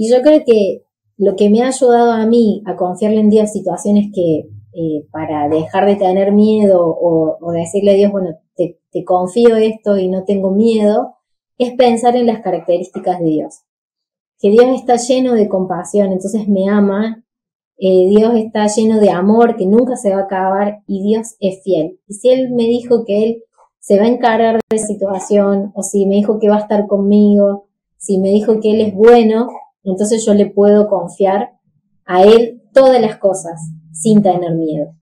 Y yo creo que lo que me ha ayudado a mí a confiarle en Dios situaciones que eh, para dejar de tener miedo o, decirle a Dios, bueno, te, te, confío esto y no tengo miedo, es pensar en las características de Dios. Que Dios está lleno de compasión, entonces me ama, eh, Dios está lleno de amor que nunca se va a acabar y Dios es fiel. Y si Él me dijo que Él se va a encargar de la situación, o si me dijo que va a estar conmigo, si me dijo que Él es bueno, entonces yo le puedo confiar a Él todas las cosas sin tener miedo.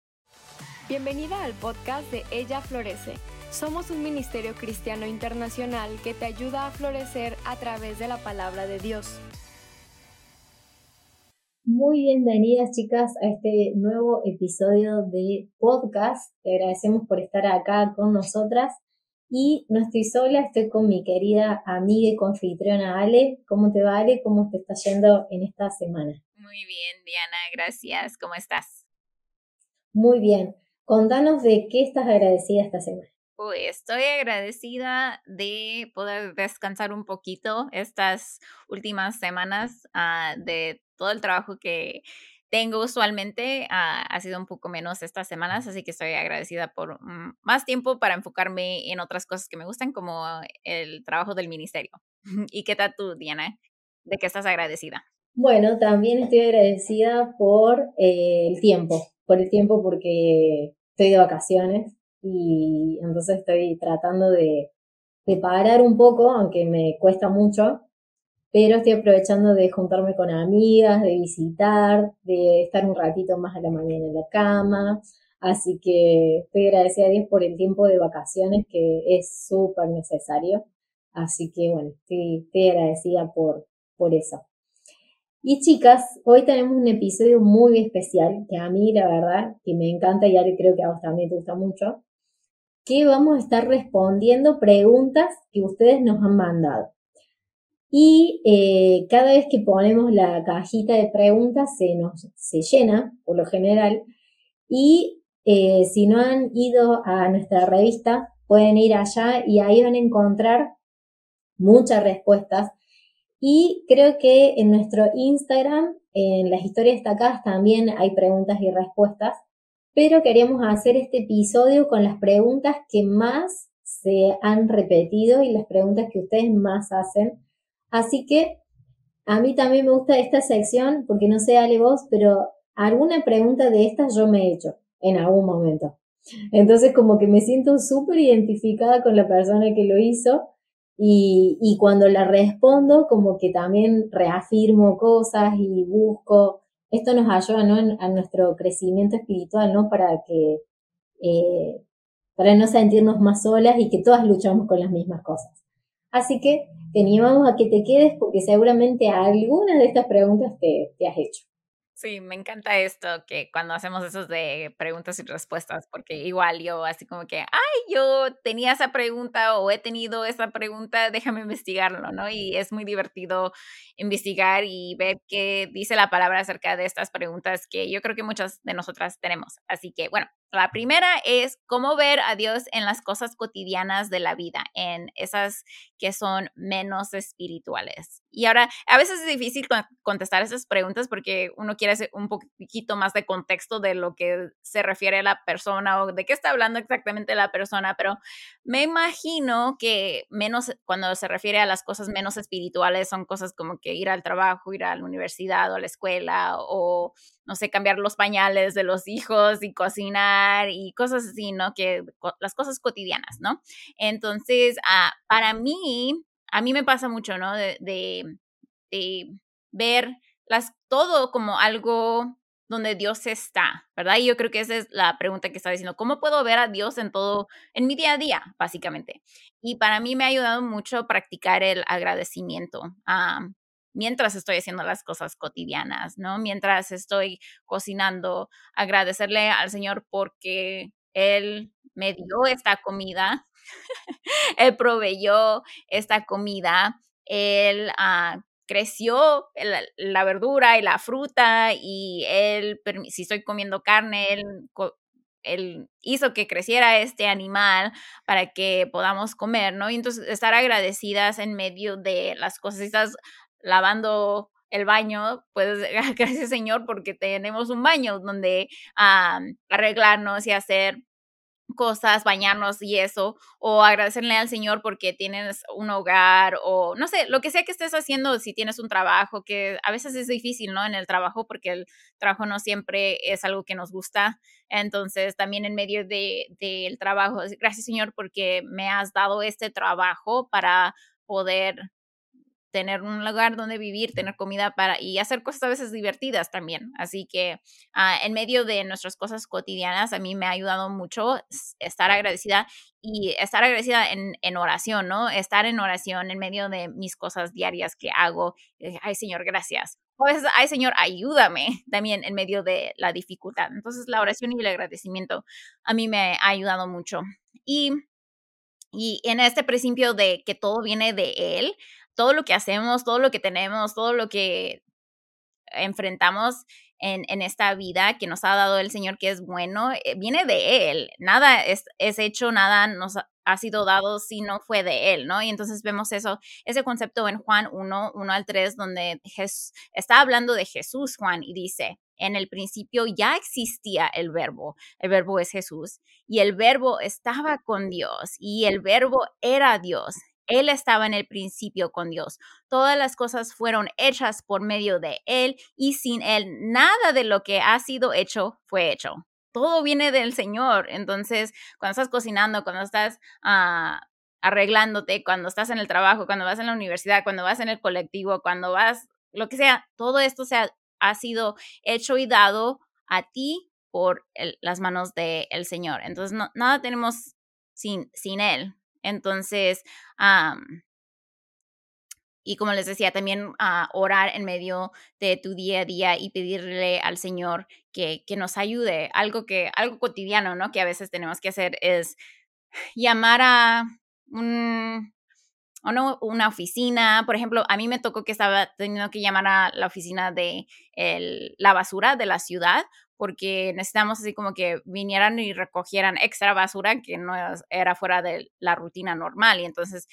Bienvenida al podcast de Ella Florece. Somos un ministerio cristiano internacional que te ayuda a florecer a través de la palabra de Dios. Muy bienvenidas chicas a este nuevo episodio de podcast. Te agradecemos por estar acá con nosotras. Y no estoy sola, estoy con mi querida amiga y confitriona Ale. ¿Cómo te va Ale? ¿Cómo te está yendo en esta semana? Muy bien, Diana, gracias. ¿Cómo estás? Muy bien. Contanos de qué estás agradecida esta semana. Uy, estoy agradecida de poder descansar un poquito estas últimas semanas ah, de todo el trabajo que tengo usualmente. Ah, ha sido un poco menos estas semanas, así que estoy agradecida por mm, más tiempo para enfocarme en otras cosas que me gustan, como el trabajo del ministerio. ¿Y qué tal tú, Diana? ¿De qué estás agradecida? Bueno, también estoy agradecida por eh, el tiempo, por el tiempo porque estoy de vacaciones y entonces estoy tratando de, de parar un poco, aunque me cuesta mucho, pero estoy aprovechando de juntarme con amigas, de visitar, de estar un ratito más a la mañana en la cama. Así que estoy agradecida a Dios por el tiempo de vacaciones que es súper necesario. Así que bueno, estoy, agradecida por, por eso. Y chicas, hoy tenemos un episodio muy especial que a mí la verdad que me encanta y ahora creo que a vos también te gusta mucho, que vamos a estar respondiendo preguntas que ustedes nos han mandado. Y eh, cada vez que ponemos la cajita de preguntas se nos se llena, por lo general. Y eh, si no han ido a nuestra revista, pueden ir allá y ahí van a encontrar muchas respuestas. Y creo que en nuestro Instagram, en las historias destacadas, también hay preguntas y respuestas. Pero queríamos hacer este episodio con las preguntas que más se han repetido y las preguntas que ustedes más hacen Así que a mí también me gusta esta sección, porque no sé, Ale, vos, pero alguna pregunta de estas yo me he hecho en algún momento. Entonces como que me siento súper identificada con la persona que lo hizo y, y, cuando la respondo como que también reafirmo cosas y busco. Esto nos ayuda ¿no? a nuestro crecimiento espiritual, ¿no? Para que, eh, para no sentirnos más solas y que todas luchamos con las mismas cosas. Así que te animamos a que te quedes porque seguramente alguna de estas preguntas te, te has hecho. Sí, me encanta esto, que cuando hacemos esos de preguntas y respuestas, porque igual yo así como que, ay, yo tenía esa pregunta o he tenido esa pregunta, déjame investigarlo, ¿no? Y es muy divertido investigar y ver qué dice la palabra acerca de estas preguntas que yo creo que muchas de nosotras tenemos. Así que, bueno, la primera es cómo ver a Dios en las cosas cotidianas de la vida, en esas que son menos espirituales. Y ahora, a veces es difícil contestar esas preguntas porque uno quiere hacer un poquito más de contexto de lo que se refiere a la persona o de qué está hablando exactamente la persona, pero me imagino que menos, cuando se refiere a las cosas menos espirituales, son cosas como que ir al trabajo, ir a la universidad o a la escuela o no sé, cambiar los pañales de los hijos y cocinar y cosas así, ¿no? Que las cosas cotidianas, ¿no? Entonces, ah, para mí, a mí me pasa mucho, ¿no? De, de, ver las, todo como algo donde Dios está, ¿verdad? Y yo creo que esa es la pregunta que está diciendo, ¿cómo puedo ver a Dios en todo, en mi día a día, básicamente? Y para mí me ha ayudado mucho practicar el agradecimiento. Ah, mientras estoy haciendo las cosas cotidianas, ¿no? Mientras estoy cocinando, agradecerle al Señor porque Él me dio esta comida, Él proveyó esta comida, Él ah, creció la, verdura y la fruta y Él, si estoy comiendo carne, Él él hizo que creciera este animal para que podamos comer, ¿no? Y entonces estar agradecidas en medio de las cosas, lavando el baño, pues gracias Señor porque tenemos un baño donde ah, arreglarnos y hacer cosas, bañarnos y eso, o agradecerle al Señor porque tienes un hogar o no sé, lo que sea que estés haciendo, si tienes un trabajo, que a veces es difícil, ¿no? En el trabajo porque el trabajo no siempre es algo que nos gusta. Entonces, también en medio del de, trabajo, gracias Señor porque me has dado este trabajo para poder tener un lugar donde vivir, tener comida para y hacer cosas a veces divertidas también. Así que ah, en medio de nuestras cosas cotidianas, a mí me ha ayudado mucho estar agradecida y estar agradecida en, en oración, ¿no? Estar en oración en medio de mis cosas diarias que hago. Eh, ay, Señor, gracias. O a veces, ay, Señor, ayúdame también en medio de la dificultad. Entonces, la oración y el agradecimiento a mí me ha ayudado mucho. Y y en este principio de que todo viene de Él, todo lo que hacemos, todo lo que tenemos, todo lo que enfrentamos en, en, esta vida que nos ha dado el Señor, que es bueno, eh, viene de Él. Nada es, es, hecho, nada nos ha sido dado si no fue de Él, ¿no? Y entonces vemos eso, ese concepto en Juan 1, 1 al 3, donde está hablando de Jesús, Juan, y dice, en el principio ya existía el verbo, el verbo es Jesús, y el verbo estaba con Dios, y el verbo era Dios. Él estaba en el principio con Dios. Todas las cosas fueron hechas por medio de Él y sin Él nada de lo que ha sido hecho fue hecho. Todo viene del Señor. Entonces, cuando estás cocinando, cuando estás ah, arreglándote, cuando estás en el trabajo, cuando vas en la universidad, cuando vas en el colectivo, cuando vas, lo que sea, todo esto se ha, sido hecho y dado a ti por las manos del Señor. Entonces, no, nada tenemos sin, sin Él. Entonces, y como les decía, también uh, orar en medio de tu día a día y pedirle al Señor que, que nos ayude. Algo que, algo cotidiano, ¿no? Que a veces tenemos que hacer es llamar a un, una oficina. Por ejemplo, a mí me tocó que estaba teniendo que llamar a la oficina de la basura de la ciudad porque necesitamos así como que vinieran y recogieran extra basura que no era fuera de la rutina normal. Y entonces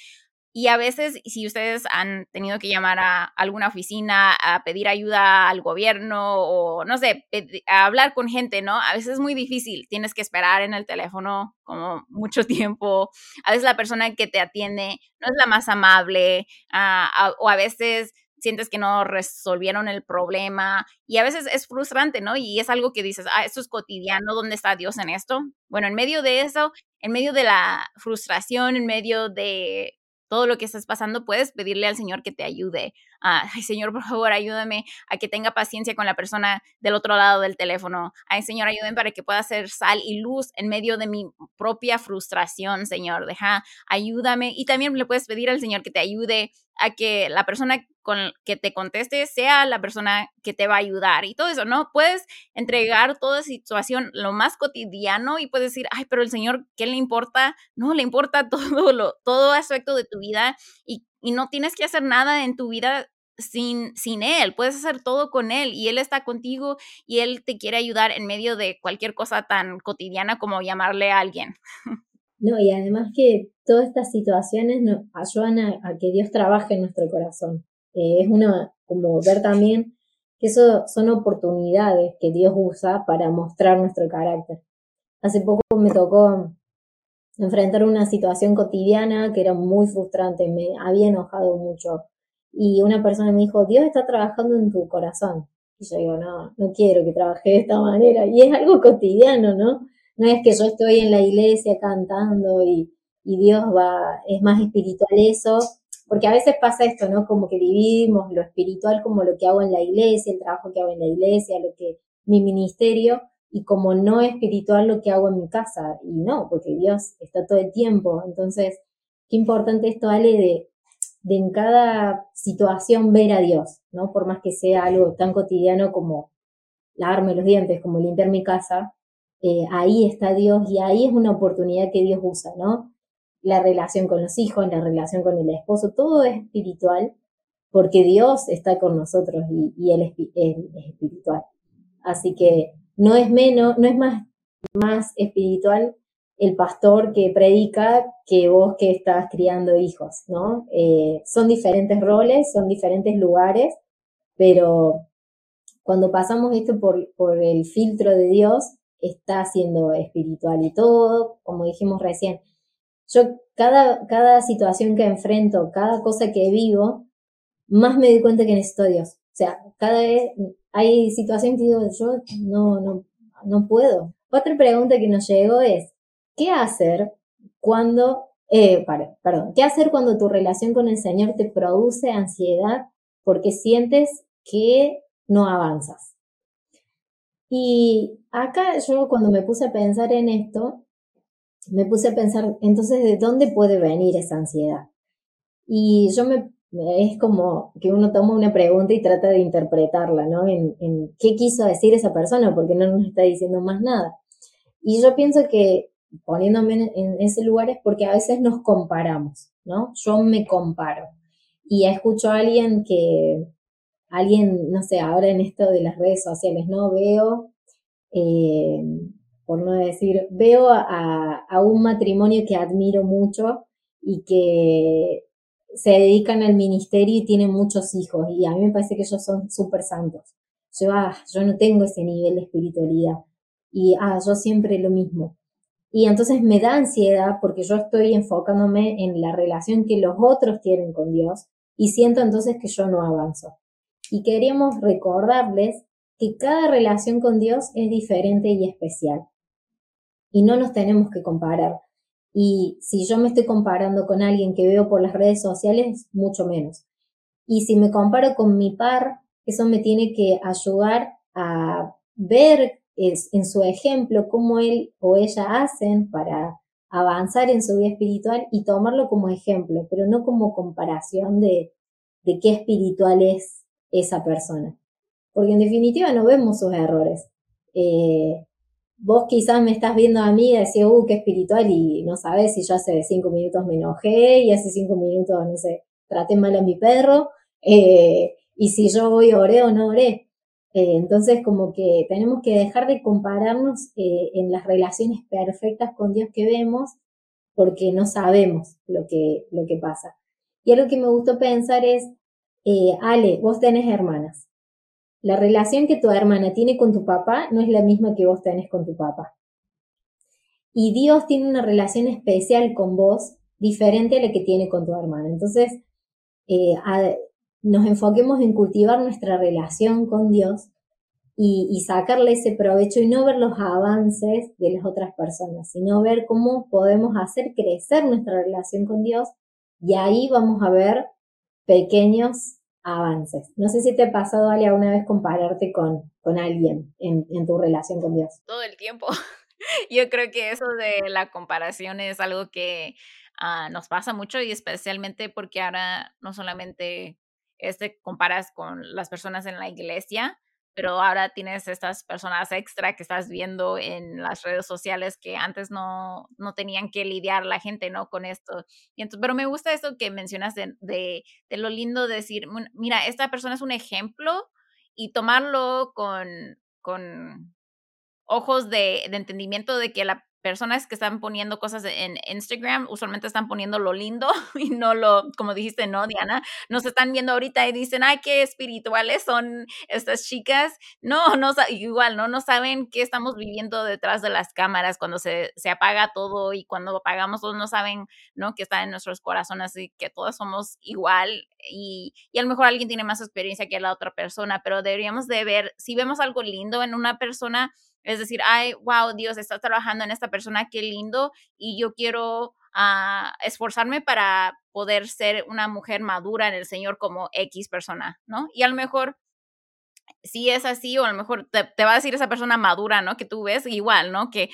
y a veces, si ustedes han tenido que llamar a alguna oficina a pedir ayuda al gobierno o, no sé, a hablar con gente, ¿no? A veces es muy difícil. Tienes que esperar en el teléfono como mucho tiempo. A veces la persona que te atiende no es la más amable ah, o a veces sientes que no resolvieron el problema y a veces es frustrante, ¿no? Y es algo que dices, ah, esto es cotidiano, ¿dónde está Dios en esto? Bueno, en medio de eso, en medio de la frustración, en medio de todo lo que estás pasando, puedes pedirle al Señor que te ayude. Ay, Señor, por favor, ayúdame a que tenga paciencia con la persona del otro lado del teléfono. Ay, Señor, ayúdame para que pueda hacer sal y luz en medio de mi propia frustración, Señor. Deja, ayúdame. Y también le puedes pedir al Señor que te ayude a que la persona con que te conteste sea la persona que te va a ayudar y todo eso, ¿no? Puedes entregar toda situación lo más cotidiano y puedes decir, ay, pero el Señor, ¿qué le importa? No, le importa todo lo, todo aspecto de tu vida y, y no tienes que hacer nada en tu vida sin, sin Él, puedes hacer todo con Él y Él está contigo y Él te quiere ayudar en medio de cualquier cosa tan cotidiana como llamarle a alguien. No, y además que todas estas situaciones nos ayudan a, que Dios trabaje en nuestro corazón. Eh, es una, como ver también que eso son oportunidades que Dios usa para mostrar nuestro carácter. Hace poco me tocó enfrentar una situación cotidiana que era muy frustrante, me había enojado mucho. Y una persona me dijo, Dios está trabajando en tu corazón. Y yo digo, no, no quiero que trabaje de esta manera. Y es algo cotidiano, ¿no? No es que yo estoy en la iglesia cantando y, y Dios va, es más espiritual eso, porque a veces pasa esto, ¿no? Como que dividimos lo espiritual como lo que hago en la iglesia, el trabajo que hago en la iglesia, lo que mi ministerio, y como no espiritual lo que hago en mi casa. Y no, porque Dios está todo el tiempo. Entonces, qué importante esto, Ale, de, de en cada situación ver a Dios, ¿no? Por más que sea algo tan cotidiano como lavarme los dientes, como limpiar mi casa, eh, ahí está Dios y ahí es una oportunidad que Dios usa, ¿no? La relación con los hijos, la relación con el esposo, todo es espiritual porque Dios está con nosotros y, Él, es, espiritual. Así que no es menos, no es más, más espiritual el pastor que predica que vos que estás criando hijos, ¿no? Eh, son diferentes roles, son diferentes lugares, pero cuando pasamos esto por, por el filtro de Dios, está siendo espiritual y todo, como dijimos recién. Yo cada, cada situación que enfrento, cada cosa que vivo, más me doy cuenta que necesito a Dios. O sea, cada vez hay situaciones que digo, yo no, no, no puedo. Otra pregunta que nos llegó es, ¿qué hacer cuando, eh, perdón, qué hacer cuando tu relación con el Señor te produce ansiedad porque sientes que no avanzas? Y acá yo cuando me puse a pensar en esto, me puse a pensar, entonces, ¿de dónde puede venir esa ansiedad? Y yo me, es como que uno toma una pregunta y trata de interpretarla, ¿no? En, qué quiso decir esa persona, porque no nos está diciendo más nada. Y yo pienso que poniéndome en, ese lugar es porque a veces nos comparamos, ¿no? Yo me comparo. Y escucho a alguien que, alguien, no sé, ahora en esto de las redes sociales, ¿no? Veo, eh, por no decir, veo a, un matrimonio que admiro mucho y que se dedican al ministerio y tienen muchos hijos y a mí me parece que ellos son súper santos. Yo, ah, yo no tengo ese nivel de espiritualidad y, ah, yo siempre lo mismo. Y entonces me da ansiedad porque yo estoy enfocándome en la relación que los otros tienen con Dios y siento entonces que yo no avanzo. Y queríamos recordarles que cada relación con Dios es diferente y especial. Y no nos tenemos que comparar. Y si yo me estoy comparando con alguien que veo por las redes sociales, mucho menos. Y si me comparo con mi par, eso me tiene que ayudar a ver en su ejemplo cómo él o ella hacen para avanzar en su vida espiritual y tomarlo como ejemplo, pero no como comparación de, de qué espiritual es esa persona. Porque en definitiva no vemos sus errores. Eh, vos quizás me estás viendo a mí y decís, uh, qué espiritual, y no sabes si yo hace cinco minutos me enojé y hace cinco minutos, no sé, traté mal a mi perro, eh, y si yo hoy oré o no oré. Eh, entonces, como que tenemos que dejar de compararnos eh, en las relaciones perfectas con Dios que vemos, porque no sabemos lo que, lo que pasa. Y algo que me gustó pensar es, Ale, vos tenés hermanas. La relación que tu hermana tiene con tu papá no es la misma que vos tenés con tu papá. Y Dios tiene una relación especial con vos diferente a la que tiene con tu hermana. Entonces, eh, nos enfoquemos en cultivar nuestra relación con Dios y, sacarle ese provecho y no ver los avances de las otras personas, sino ver cómo podemos hacer crecer nuestra relación con Dios y ahí vamos a ver pequeños avances. No sé si te ha pasado, Ale, alguna vez compararte con, con alguien en, en tu relación con Dios. Todo el tiempo. Yo creo que eso de la comparación es algo que uh, nos pasa mucho y especialmente porque ahora no solamente este comparas con las personas en la iglesia, pero ahora tienes estas personas extra que estás viendo en las redes sociales que antes no, no tenían que lidiar la gente, ¿no? Con esto. Y entonces, pero me gusta eso que mencionas de, de, de lo lindo de decir, mira, esta persona es un ejemplo y tomarlo con, con ojos de, de entendimiento de que la personas que están poniendo cosas en Instagram usualmente están poniendo lo lindo y no lo, como dijiste, no, Diana, nos están viendo ahorita y dicen, ay, qué espirituales son estas chicas. No, no, igual, ¿no? No saben qué estamos viviendo detrás de las cámaras cuando se, se apaga todo y cuando apagamos todo, no saben, ¿no? Que está en nuestros corazones y que todos somos igual y, y a lo mejor alguien tiene más experiencia que la otra persona, pero deberíamos de ver, si vemos algo lindo en una persona, es decir, ay, wow, Dios está trabajando en esta persona, qué lindo, y yo quiero uh, esforzarme para poder ser una mujer madura en el Señor como X persona, ¿no? Y a lo mejor si es así, o a lo mejor te, te, va a decir esa persona madura, ¿no? Que tú ves igual, ¿no? Que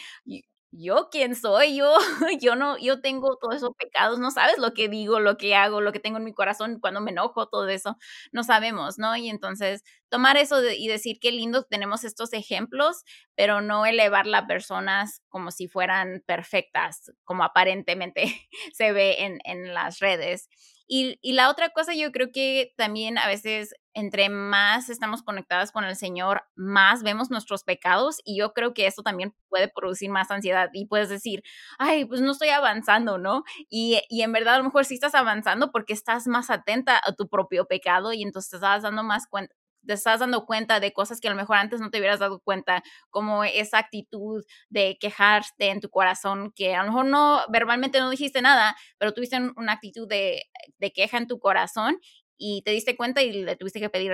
yo quién soy, yo, yo no, yo tengo todos esos pecados, no sabes lo que digo, lo que hago, lo que tengo en mi corazón cuando me enojo, todo eso, no sabemos, ¿no? Y entonces tomar eso y decir qué lindo tenemos estos ejemplos, pero no elevar las personas como si fueran perfectas, como aparentemente se ve en, en las redes. Y, y, la otra cosa, yo creo que también a veces entre más estamos conectadas con el Señor, más vemos nuestros pecados y yo creo que eso también puede producir más ansiedad y puedes decir, ay, pues no estoy avanzando, ¿no? Y, y en verdad a lo mejor sí estás avanzando porque estás más atenta a tu propio pecado y entonces estás dando más cuenta te estás dando cuenta de cosas que a lo mejor antes no te hubieras dado cuenta, como esa actitud de quejarte en tu corazón, que a lo mejor no, verbalmente no dijiste nada, pero tuviste una actitud de, de queja en tu corazón y te diste cuenta y le tuviste que pedir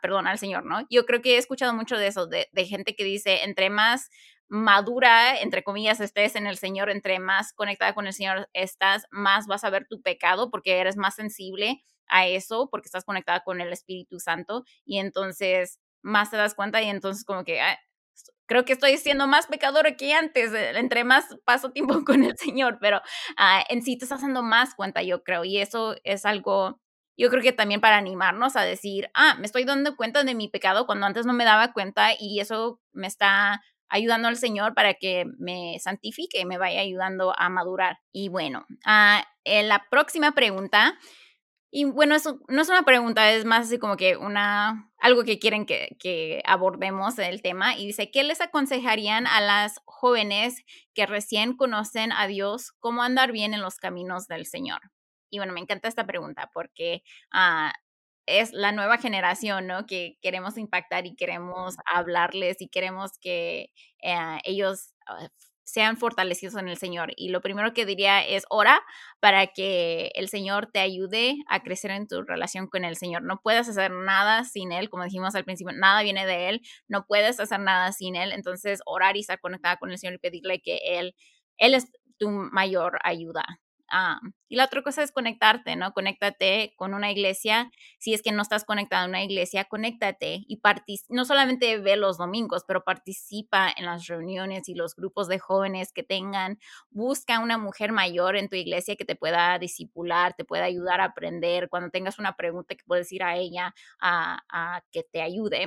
perdón al Señor, ¿no? Yo creo que he escuchado mucho de eso, de, de gente que dice, entre más madura, entre comillas, estés en el Señor, entre más conectada con el Señor estás, más vas a ver tu pecado porque eres más sensible a eso, porque estás conectada con el Espíritu Santo y entonces más te das cuenta y entonces como que creo que estoy siendo más pecadora que antes, eh, entre más paso tiempo con el Señor, pero ah, en sí te estás dando más cuenta, yo creo, y eso es algo yo creo que también para animarnos a decir, ah, me estoy dando cuenta de mi pecado cuando antes no me daba cuenta y eso me está ayudando al Señor para que me santifique y me vaya ayudando a madurar. Y bueno, ah, la próxima pregunta, y bueno, eso no es una pregunta, es más así como que una, algo que quieren que, que abordemos el tema, y dice, ¿qué les aconsejarían a las jóvenes que recién conocen a Dios cómo andar bien en los caminos del Señor? Y bueno, me encanta esta pregunta porque ah, es la nueva generación, ¿no? Que queremos impactar y queremos hablarles y queremos que eh, ellos ah, sean fortalecidos en el Señor. Y lo primero que diría es ora para que el Señor te ayude a crecer en tu relación con el Señor. No puedes hacer nada sin Él, como dijimos al principio, nada viene de Él, no puedes hacer nada sin Él. Entonces, orar y estar conectada con el Señor y pedirle que Él, Él es tu mayor ayuda. Ah, y la otra cosa es conectarte, ¿no? Conéctate con una iglesia. Si es que no estás conectado a una iglesia, conéctate y no solamente ve los domingos, pero participa en las reuniones y los grupos de jóvenes que tengan. Busca una mujer mayor en tu iglesia que te pueda disipular, te pueda ayudar a aprender. Cuando tengas una pregunta que puedes ir a ella a que te ayude.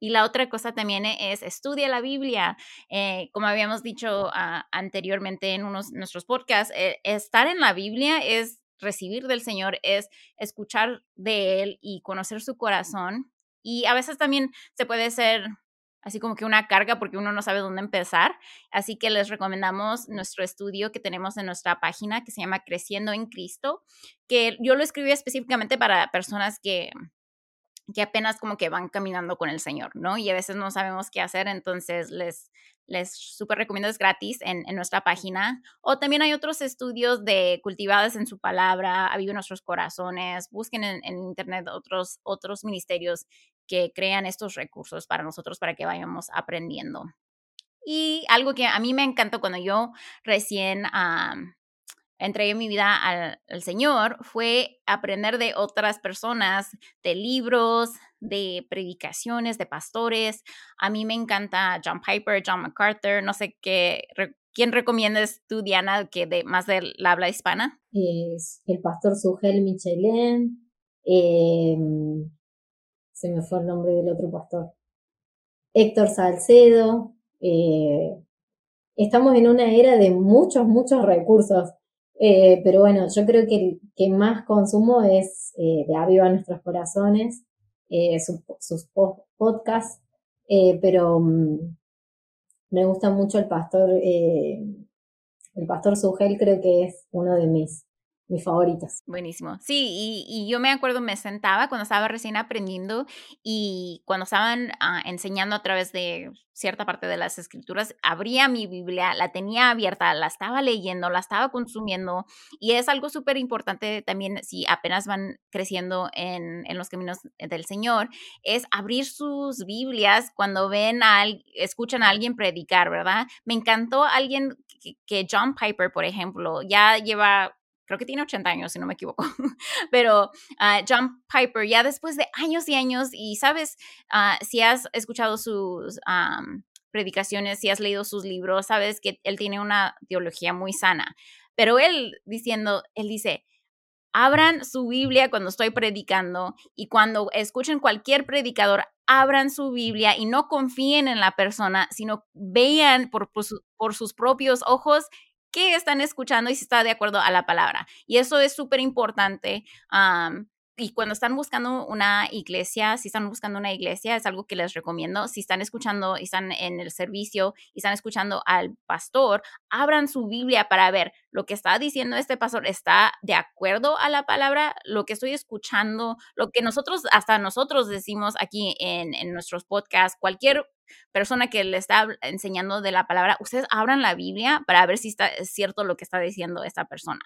Y la otra cosa también e, es estudia la Biblia. Eh, como habíamos dicho ah, anteriormente en unos nuestros podcasts, eh, estar en la Biblia es recibir del Señor, es escuchar de Él y conocer su corazón. Y a veces también se puede ser así como que una carga porque uno no sabe dónde empezar. Así que les recomendamos nuestro estudio que tenemos en nuestra página que se llama Creciendo en Cristo, que yo lo escribí específicamente para personas que que apenas como que van caminando con el Señor, ¿no? Y a veces no sabemos qué hacer, entonces les, les súper recomiendo, es gratis en, nuestra página. O también hay otros estudios de cultivadas en su palabra, Aviva nuestros corazones, busquen en, en, internet otros, otros ministerios que crean estos recursos para nosotros para que vayamos aprendiendo. Y algo que a mí me encantó cuando yo recién entregué mi vida al, Señor fue aprender de otras personas, de libros, de predicaciones, de pastores. A mí me encanta John Piper, John MacArthur, no sé qué, ¿quién recomiendas tú, Diana, que de más de la habla hispana? Es el pastor Sugel Michelén, em, se me fue el nombre del otro pastor, Héctor Salcedo. Eh, estamos en una era de muchos, muchos recursos eh, pero bueno, yo creo que el que más consumo es eh, de Aviva Nuestros Corazones, eh, sus podcasts, pero mm, me gusta mucho el pastor, el pastor Sugel creo que es uno de mis mis favoritas. Buenísimo. Sí, y, yo me acuerdo, me sentaba cuando estaba recién aprendiendo y cuando estaban ah, enseñando a través de cierta parte de las escrituras, abría mi Biblia, la tenía abierta, la estaba leyendo, la estaba consumiendo y es algo súper importante también si apenas van creciendo en, en, los caminos del Señor, es abrir sus Biblias cuando ven a, escuchan a alguien predicar, ¿verdad? Me encantó alguien que John Piper, por ejemplo, ya lleva creo que tiene 80 años, si no me equivoco, pero ah, John Piper, ya después de años y años, y sabes, ah, si has escuchado sus predicaciones, si has leído sus libros, sabes que él tiene una teología muy sana, pero él diciendo, él dice, abran su Biblia cuando estoy predicando y cuando escuchen cualquier predicador, abran su Biblia y no confíen en la persona, sino vean por, por sus propios ojos qué están escuchando y si está de acuerdo a la palabra. Y eso es súper importante y cuando están buscando una iglesia, si están buscando una iglesia, es algo que les recomiendo. Si están escuchando y están en el servicio y están escuchando al pastor, abran su Biblia para ver lo que está diciendo este pastor está de acuerdo a la palabra, lo que estoy escuchando, lo que nosotros, hasta nosotros decimos aquí en, en nuestros podcasts, cualquier persona que le está enseñando de la palabra, ustedes abran la Biblia para ver si está cierto lo que está diciendo esta persona.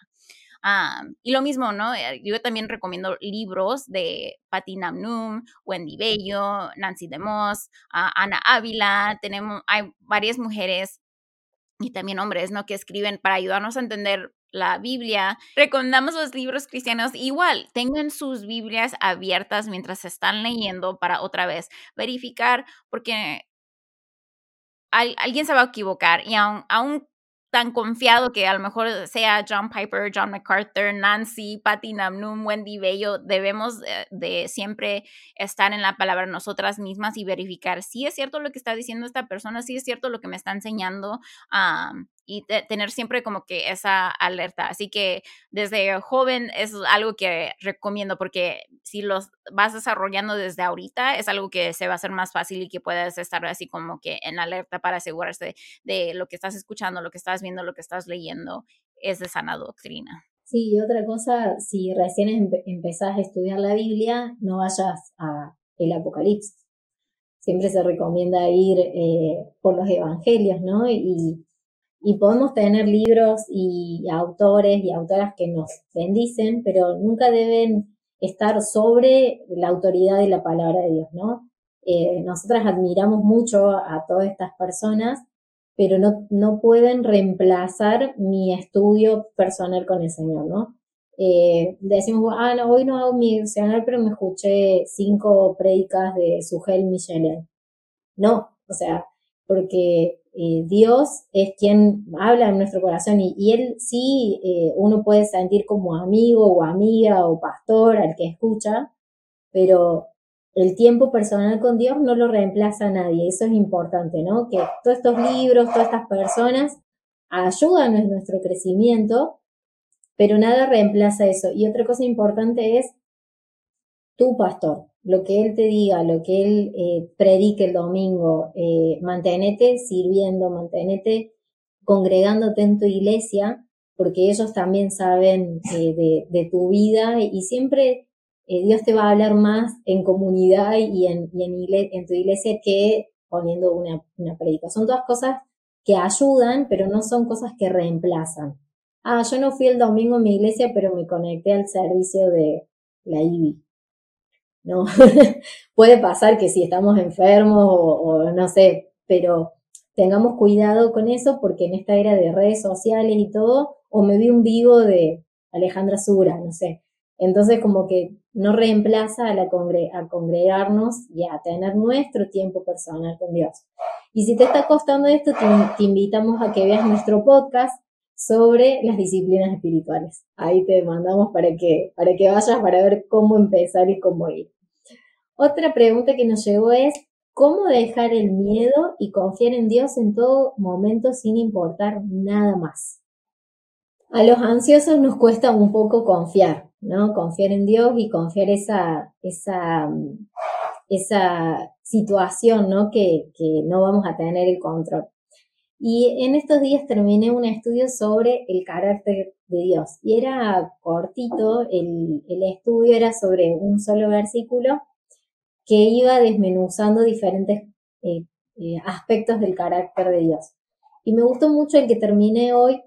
Ah, y lo mismo, ¿no? Eh, yo también recomiendo libros de Patti Namnum, Wendy Bello, Nancy DeMoss, uh, Ana Ávila. Tenemos, hay varias mujeres y también hombres, ¿no? Que escriben para ayudarnos a entender la Biblia. Recomendamos los libros cristianos igual, tengan sus Biblias abiertas mientras están leyendo para otra vez verificar, porque alguien se va a equivocar y aún, tan confiado que a lo mejor sea John Piper, John MacArthur, Nancy, Patty Namnum, Wendy Bello, debemos de, siempre estar en la palabra nosotras mismas y verificar si es cierto lo que está diciendo esta persona, si es cierto lo que me está enseñando y tener siempre como que esa alerta. Así que desde joven es algo que recomiendo porque si los vas desarrollando desde ahorita es algo que se va a hacer más fácil y que puedes estar así como que en alerta para asegurarse de lo que estás escuchando, lo que estás viendo, lo que estás leyendo es de sana doctrina. Sí, otra cosa, si recién empezás a estudiar la Biblia, no vayas a el Apocalipsis. Siempre se recomienda ir eh, por los evangelios, ¿no? Y y podemos tener libros y autores y autoras que nos bendicen, pero nunca deben estar sobre la autoridad de la palabra de Dios, ¿no? Eh, nosotras admiramos mucho a todas estas personas, pero no, no pueden reemplazar mi estudio personal con el Señor, ¿no? Eh, decimos, ah, no, hoy no hago mi devocional, pero me escuché cinco predicas de Sugel Michelin. No, o sea, porque eh, Dios es quien habla en nuestro corazón y, Él sí, eh, uno puede sentir como amigo o amiga o pastor al que escucha, pero el tiempo personal con Dios no lo reemplaza a nadie, eso es importante, ¿no? Que todos estos libros, todas estas personas ayudan en nuestro crecimiento, pero nada reemplaza eso. Y otra cosa importante es tu pastor lo que Él te diga, lo que Él eh, predique el domingo, eh, mantenete sirviendo, mantenete congregándote en tu iglesia, porque ellos también saben eh, de, tu vida y siempre eh, Dios te va a hablar más en comunidad y en, tu iglesia que poniendo una, una predica. Son todas cosas que ayudan, pero no son cosas que reemplazan. Ah, yo no fui el domingo en mi iglesia, pero me conecté al servicio de la IBI. ¿No? Puede pasar que si estamos enfermos o, no sé, pero tengamos cuidado con eso porque en esta era de redes sociales y todo, o me vi un vivo de Alejandra Sura, no sé. Entonces como que no reemplaza a, la a congregarnos y a tener nuestro tiempo personal con Dios. Y si te está costando esto, te invitamos a que veas nuestro podcast sobre las disciplinas espirituales. Ahí te mandamos para que, para que vayas para ver cómo empezar y cómo ir. Otra pregunta que nos llegó es, ¿cómo dejar el miedo y confiar en Dios en todo momento sin importar nada más? A los ansiosos nos cuesta un poco confiar, ¿no? Confiar en Dios y confiar esa, esa, esa situación, ¿no? Que, que no vamos a tener el control. Y en estos días terminé un estudio sobre el carácter de Dios. Y era cortito, el, estudio era sobre un solo versículo que iba desmenuzando diferentes eh, eh, aspectos del carácter de Dios. Y me gustó mucho el que terminé hoy.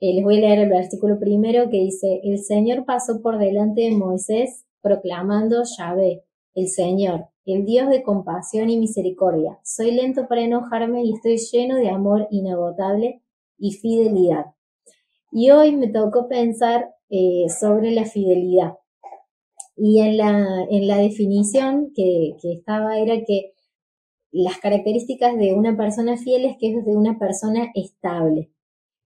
Eh, les voy a leer el versículo primero que dice, el Señor pasó por delante de Moisés proclamando Yahvé, el Señor, el Dios de compasión y misericordia. Soy lento para enojarme y estoy lleno de amor inagotable y fidelidad. Y hoy me tocó pensar sobre la fidelidad. Y en la, en la definición que, que estaba era que las características de una persona fiel es que es de una persona estable.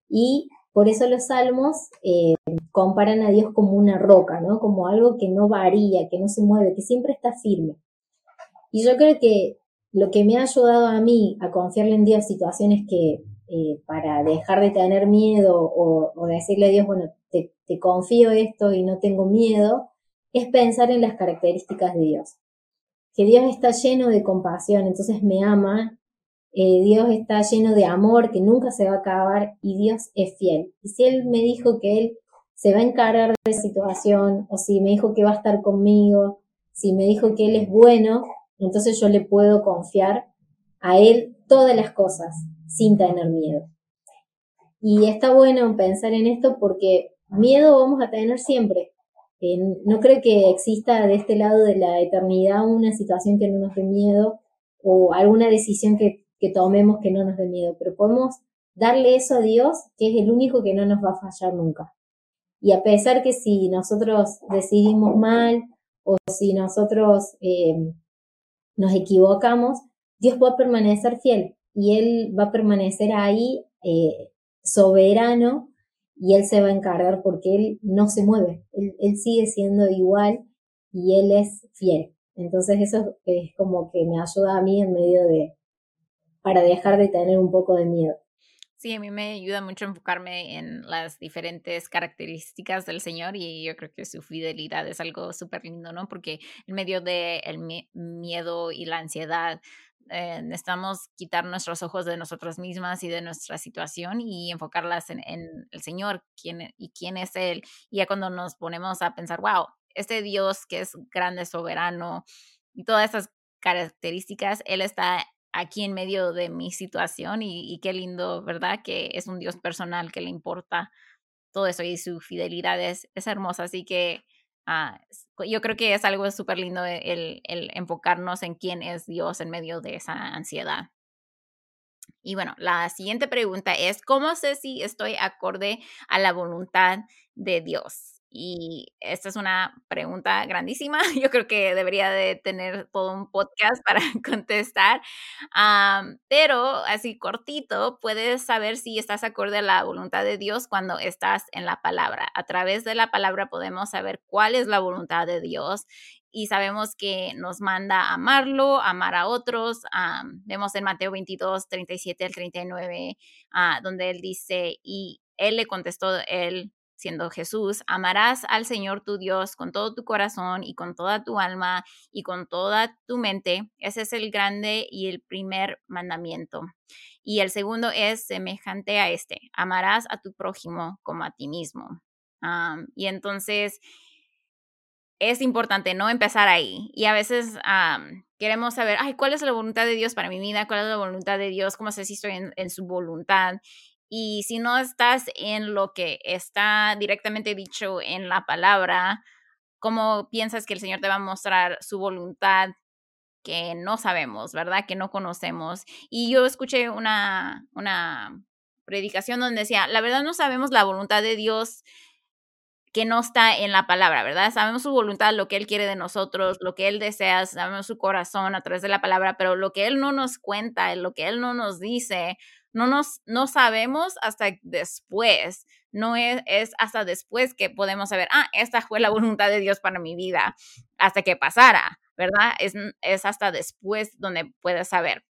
Y por eso los salmos eh, comparan a Dios como una roca, ¿no? Como algo que no varía, que no se mueve, que siempre está firme. Y yo creo que lo que me ha ayudado a mí a confiarle en Dios situaciones que eh, para dejar de tener miedo o, decirle a Dios, bueno, te, confío esto y no tengo miedo, es pensar en las características de Dios. Que Dios está lleno de compasión, entonces me ama, eh, Dios está lleno de amor que nunca se va a acabar y Dios es fiel. Y si Él me dijo que Él se va a encargar de la situación, o si me dijo que va a estar conmigo, si me dijo que Él es bueno, entonces yo le puedo confiar a Él todas las cosas sin tener miedo. Y está bueno pensar en esto porque miedo vamos a tener siempre. No creo que exista de este lado de la eternidad una situación que no nos dé miedo o alguna decisión que, tomemos que no nos dé miedo, pero podemos darle eso a Dios, que es el único que no nos va a fallar nunca. Y a pesar que si nosotros decidimos mal o si nosotros eh, nos equivocamos, Dios va a permanecer fiel y Él va a permanecer ahí eh, soberano y Él se va a encargar porque Él no se mueve, él, él, sigue siendo igual y Él es fiel. Entonces eso es como que me ayuda a mí en medio de, para dejar de tener un poco de miedo. Sí, a mí me ayuda mucho enfocarme en las diferentes características del Señor y yo creo que su fidelidad es algo súper lindo, ¿no? Porque en medio del el miedo y la ansiedad, eh, necesitamos quitar nuestros ojos de nosotras mismas y de nuestra situación y enfocarlas en, el Señor quién, y quién es Él. Y ya cuando nos ponemos a pensar, wow, este Dios que es grande, soberano y todas esas características, Él está aquí en medio de mi situación y, qué lindo, ¿verdad? Que es un Dios personal que le importa todo eso y su fidelidad es, es hermosa. Así que ah, yo creo que es algo súper lindo el, el, enfocarnos en quién es Dios en medio de esa ansiedad. Y bueno, la siguiente pregunta es, ¿cómo sé si estoy acorde a la voluntad de Dios? Y esta es una pregunta grandísima. Yo creo que debería de tener todo un podcast para contestar. pero así cortito, puedes saber si estás acorde a la voluntad de Dios cuando estás en la palabra. A través de la palabra podemos saber cuál es la voluntad de Dios y sabemos que nos manda amarlo, amar a otros. vemos en Mateo 22, 37 al 39, ah, donde él dice, y él le contestó, él siendo Jesús, amarás al Señor tu Dios con todo tu corazón y con toda tu alma y con toda tu mente. Ese es el grande y el primer mandamiento. Y el segundo es semejante a este, amarás a tu prójimo como a ti mismo. y entonces es importante no empezar ahí. Y a veces queremos saber, ay, ¿cuál es la voluntad de Dios para mi vida? ¿Cuál es la voluntad de Dios? ¿Cómo sé si estoy en, en su voluntad? Y si no estás en lo que está directamente dicho en la palabra, ¿cómo piensas que el Señor te va a mostrar su voluntad que no sabemos, verdad? Que no conocemos. Y yo escuché una, una predicación donde decía, la verdad no sabemos la voluntad de Dios que no está en la palabra, ¿verdad? Sabemos su voluntad, lo que Él quiere de nosotros, lo que Él desea, sabemos su corazón a través de la palabra, pero lo que Él no nos cuenta, lo que Él no nos dice, no nos no sabemos hasta después. No es, es, hasta después que podemos saber, ah, esta fue la voluntad de Dios para mi vida, hasta que pasara, ¿verdad? Es, es hasta después donde puedes saber.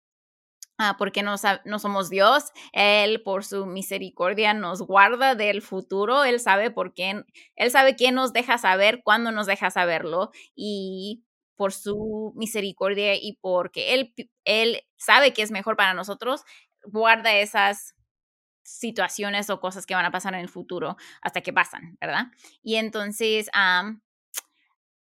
Ah, porque no, no somos Dios, Él por su misericordia nos guarda del futuro, Él sabe por qué, Él sabe quién nos deja saber, cuándo nos deja saberlo y por su misericordia y porque Él, él sabe que es mejor para nosotros, guarda esas situaciones o cosas que van a pasar en el futuro hasta que pasan, ¿verdad? Y entonces,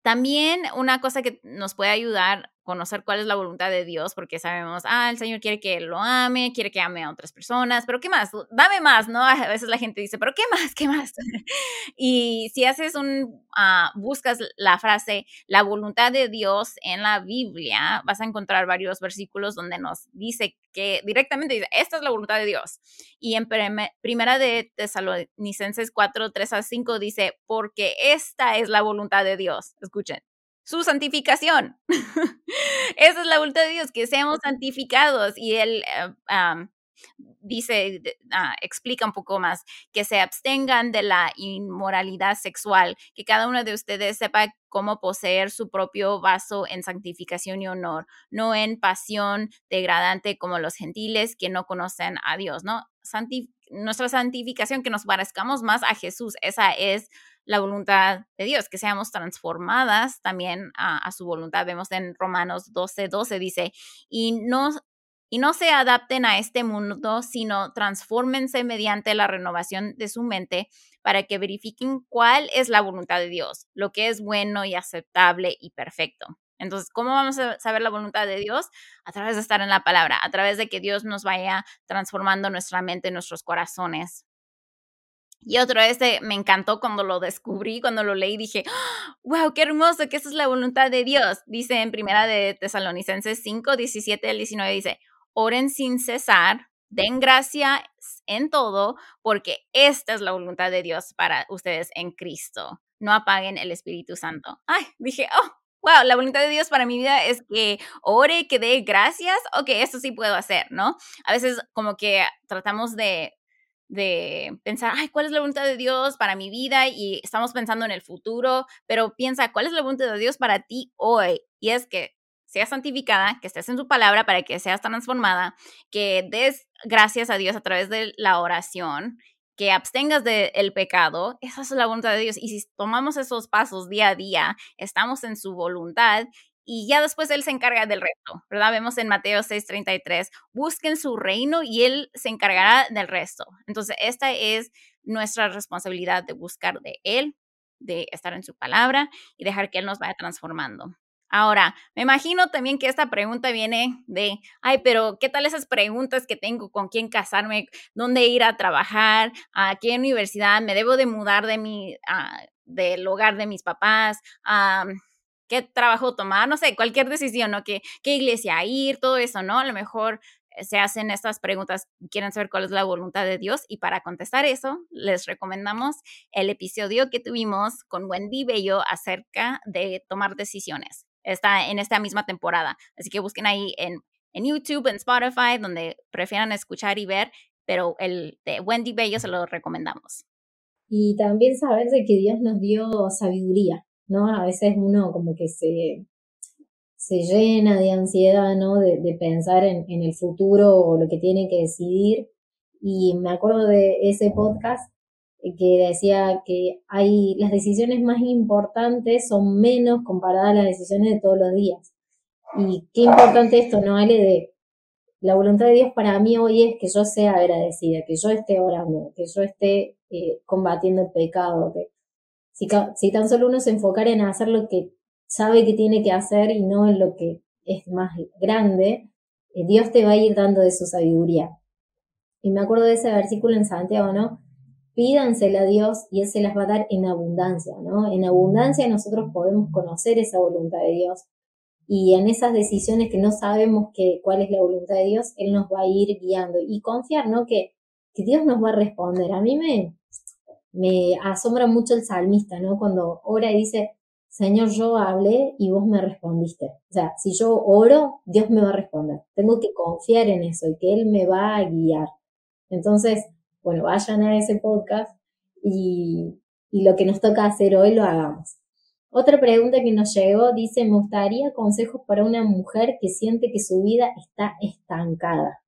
también una cosa que nos puede ayudar conocer cuál es la voluntad de Dios, porque sabemos, ah, el Señor quiere que lo ame, quiere que ame a otras personas, pero ¿qué más? Dame más, ¿no? A veces la gente dice, pero ¿qué más? ¿Qué más? y si haces un, uh, buscas la frase, la voluntad de Dios en la Biblia, vas a encontrar varios versículos donde nos dice que directamente dice, esta es la voluntad de Dios. Y en primera de Tesalonicenses 4, 3 a 5 dice, porque esta es la voluntad de Dios. Escuchen su santificación. Esa es la voluntad de Dios, que seamos santificados. Y Él eh, dice, ah, explica un poco más, que se abstengan de la inmoralidad sexual, que cada uno de ustedes sepa cómo poseer su propio vaso en santificación y honor, no en pasión degradante como los gentiles que no conocen a Dios, ¿no? nuestra santificación, que nos parezcamos más a Jesús. Esa es la voluntad de Dios, que seamos transformadas también a, su voluntad. Vemos en Romanos 12, 12 dice, y no, y no se adapten a este mundo, sino transfórmense mediante la renovación de su mente para que verifiquen cuál es la voluntad de Dios, lo que es bueno y aceptable y perfecto. Entonces, ¿cómo vamos a saber la voluntad de Dios? A través de estar en la palabra, a través de que Dios nos vaya transformando nuestra mente, nuestros corazones. Y otro, este me encantó cuando lo descubrí, cuando lo leí, dije, wow, qué hermoso, que esa es la voluntad de Dios. Dice en primera de Tesalonicenses 5, 17 al 19, dice, oren sin cesar, den gracia en todo, porque esta es la voluntad de Dios para ustedes en Cristo. No apaguen el Espíritu Santo. Ay, dije, oh, wow, la voluntad de Dios para mi vida es que ore, que dé gracias, ok, esto sí puedo hacer, ¿no? A veces como que tratamos de de pensar, ay, ¿cuál es la voluntad de Dios para mi vida? Y estamos pensando en el futuro, pero piensa, ¿cuál es la voluntad de Dios para ti hoy? Y es que seas santificada, que estés en su palabra para que seas transformada, que des gracias a Dios a través de la oración, que abstengas del pecado, esa es la voluntad de Dios. Y si tomamos esos pasos día a día, estamos en su voluntad y ya después Él se encarga del resto, ¿verdad? Vemos en Mateo 6:33, busquen su reino y Él se encargará del resto. Entonces, esta es nuestra responsabilidad de buscar de Él, de estar en su palabra y dejar que Él nos vaya transformando. Ahora, me imagino también que esta pregunta viene de, ay, pero ¿qué tal esas preguntas que tengo? ¿Con quién casarme? ¿Dónde ir a trabajar? ¿A qué universidad? ¿Me debo de mudar de mi, ah, del hogar de mis papás? qué trabajo tomar, no sé, cualquier decisión, ¿no? ¿Qué, qué iglesia ir, todo eso, ¿no? A lo mejor eh, se hacen estas preguntas, quieren saber cuál es la voluntad de Dios y para contestar eso, les recomendamos el episodio que tuvimos con Wendy Bello acerca de tomar decisiones. Está en esta misma temporada, así que busquen ahí en, en YouTube, en Spotify, donde prefieran escuchar y ver, pero el de Wendy Bello se lo recomendamos. Y también saber de que Dios nos dio sabiduría, ¿no? A veces uno como que se, se llena de ansiedad, ¿no? De, pensar en, en, el futuro o lo que tiene que decidir. Y me acuerdo de ese podcast que decía que hay las decisiones más importantes son menos comparadas a las decisiones de todos los días. Y qué importante esto, ¿no? Ale, de la voluntad de Dios para mí hoy es que yo sea agradecida, que yo esté orando, que yo esté eh, combatiendo el pecado, que si, si tan solo uno se enfocara en hacer lo que sabe que tiene que hacer y no en lo que es más grande, eh, Dios te va a ir dando de su sabiduría. Y me acuerdo de ese versículo en Santiago, ¿no? Pídansela a Dios y Él se las va a dar en abundancia, ¿no? En abundancia nosotros podemos conocer esa voluntad de Dios y en esas decisiones que no sabemos que, cuál es la voluntad de Dios, Él nos va a ir guiando y confiar, ¿no? Que, Dios nos va a responder. A mí me, me asombra mucho el salmista, ¿no? Cuando ora y dice, Señor, yo hablé y vos me respondiste. O sea, si yo oro, Dios me va a responder. Tengo que confiar en eso y que Él me va a guiar. Entonces, bueno, vayan a ese podcast y, lo que nos toca hacer hoy lo hagamos. Otra pregunta que nos llegó dice, me gustaría consejos para una mujer que siente que su vida está estancada.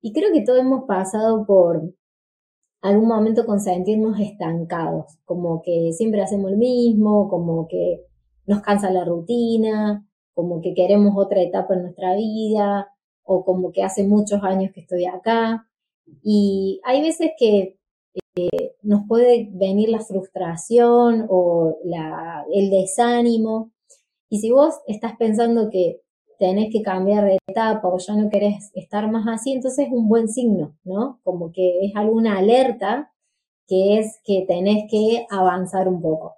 Y creo que todos hemos pasado por algún momento con sentirnos estancados, como que siempre hacemos lo mismo, como que nos cansa la rutina, como que queremos otra etapa en nuestra vida, o como que hace muchos años que estoy acá. Y hay veces que eh, nos puede venir la frustración o la, el desánimo. Y si vos estás pensando que tenés que cambiar de etapa o ya no querés estar más así, entonces es un buen signo, ¿no? Como que es alguna alerta que es que tenés que avanzar un poco.